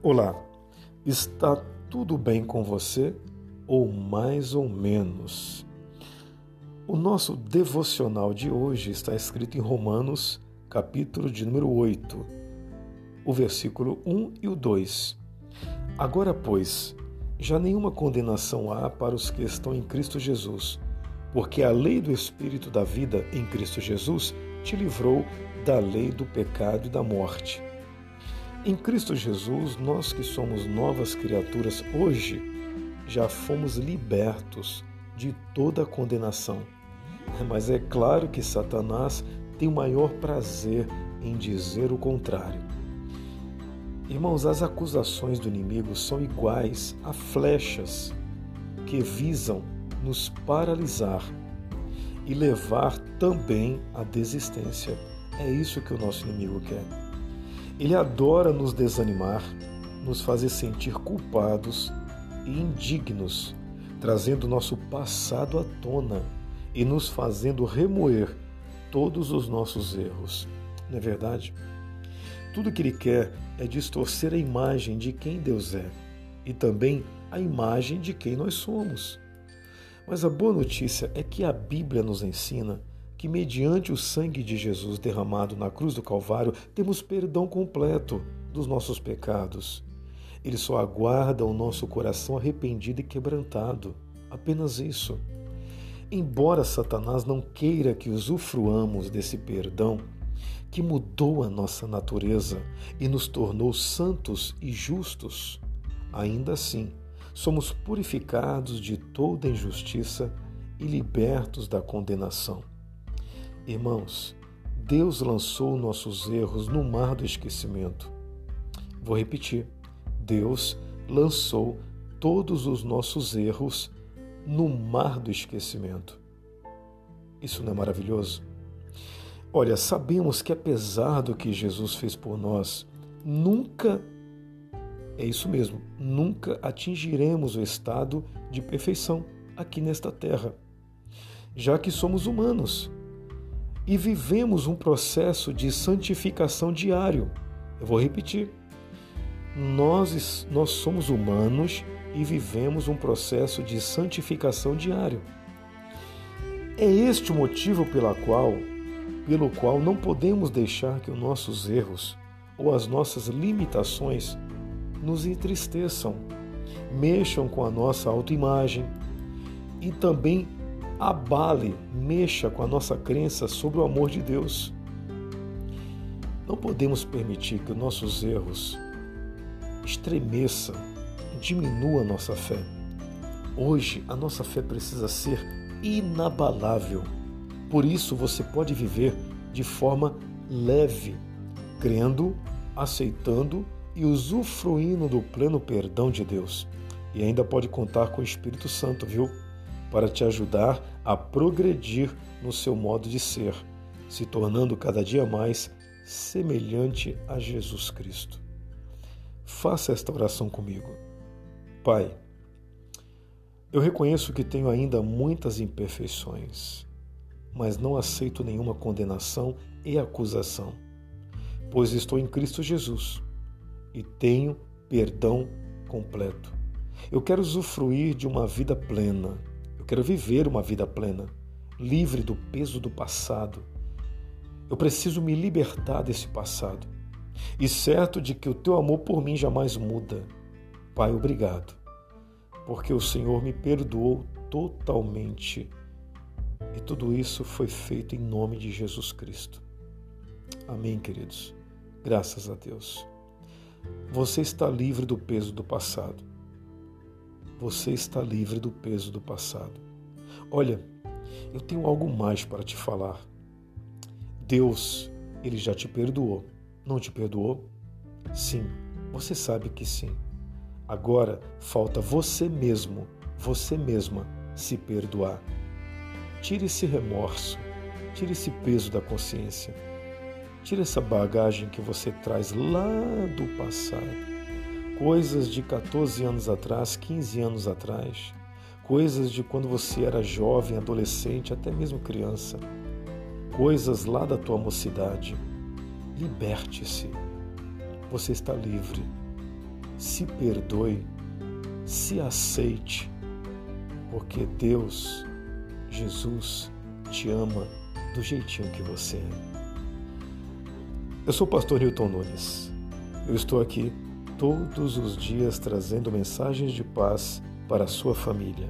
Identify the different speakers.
Speaker 1: Olá, está tudo bem com você? Ou mais ou menos? O nosso devocional de hoje está escrito em Romanos, capítulo de número 8, o versículo 1 e o 2. Agora, pois, já nenhuma condenação há para os que estão em Cristo Jesus, porque a lei do Espírito da vida em Cristo Jesus te livrou da lei do pecado e da morte. Em Cristo Jesus, nós que somos novas criaturas hoje, já fomos libertos de toda condenação. Mas é claro que Satanás tem o maior prazer em dizer o contrário. Irmãos, as acusações do inimigo são iguais a flechas que visam nos paralisar e levar também à desistência. É isso que o nosso inimigo quer. Ele adora nos desanimar, nos fazer sentir culpados e indignos, trazendo nosso passado à tona e nos fazendo remoer todos os nossos erros. Não é verdade? Tudo que ele quer é distorcer a imagem de quem Deus é e também a imagem de quem nós somos. Mas a boa notícia é que a Bíblia nos ensina que, mediante o sangue de Jesus derramado na cruz do Calvário, temos perdão completo dos nossos pecados. Ele só aguarda o nosso coração arrependido e quebrantado. Apenas isso. Embora Satanás não queira que usufruamos desse perdão, que mudou a nossa natureza e nos tornou santos e justos, ainda assim somos purificados de toda injustiça e libertos da condenação. Irmãos, Deus lançou nossos erros no mar do esquecimento. Vou repetir. Deus lançou todos os nossos erros no mar do esquecimento. Isso não é maravilhoso? Olha, sabemos que apesar do que Jesus fez por nós, nunca, é isso mesmo, nunca atingiremos o estado de perfeição aqui nesta terra, já que somos humanos e vivemos um processo de santificação diário. Eu vou repetir. Nós, nós somos humanos e vivemos um processo de santificação diário. É este o motivo pela qual, pelo qual não podemos deixar que os nossos erros ou as nossas limitações nos entristeçam, mexam com a nossa autoimagem e também abale, mexa com a nossa crença sobre o amor de Deus. Não podemos permitir que os nossos erros estremeçam, diminua a nossa fé. Hoje a nossa fé precisa ser inabalável. Por isso você pode viver de forma leve, crendo, aceitando e usufruindo do pleno perdão de Deus. E ainda pode contar com o Espírito Santo, viu? Para te ajudar a progredir no seu modo de ser, se tornando cada dia mais semelhante a Jesus Cristo. Faça esta oração comigo. Pai, eu reconheço que tenho ainda muitas imperfeições, mas não aceito nenhuma condenação e acusação, pois estou em Cristo Jesus e tenho perdão completo. Eu quero usufruir de uma vida plena quero viver uma vida plena, livre do peso do passado. Eu preciso me libertar desse passado e certo de que o teu amor por mim jamais muda. Pai, obrigado, porque o Senhor me perdoou totalmente e tudo isso foi feito em nome de Jesus Cristo. Amém, queridos. Graças a Deus. Você está livre do peso do passado você está livre do peso do passado. Olha, eu tenho algo mais para te falar. Deus, ele já te perdoou. Não te perdoou? Sim, você sabe que sim. Agora falta você mesmo, você mesma se perdoar. Tire esse remorso, tire esse peso da consciência. Tire essa bagagem que você traz lá do passado coisas de 14 anos atrás, 15 anos atrás, coisas de quando você era jovem, adolescente, até mesmo criança, coisas lá da tua mocidade. Liberte-se. Você está livre. se perdoe, se aceite, porque Deus, Jesus, te ama do jeitinho que você é. Eu sou o pastor Newton Nunes. Eu estou aqui todos os dias trazendo mensagens de paz para a sua família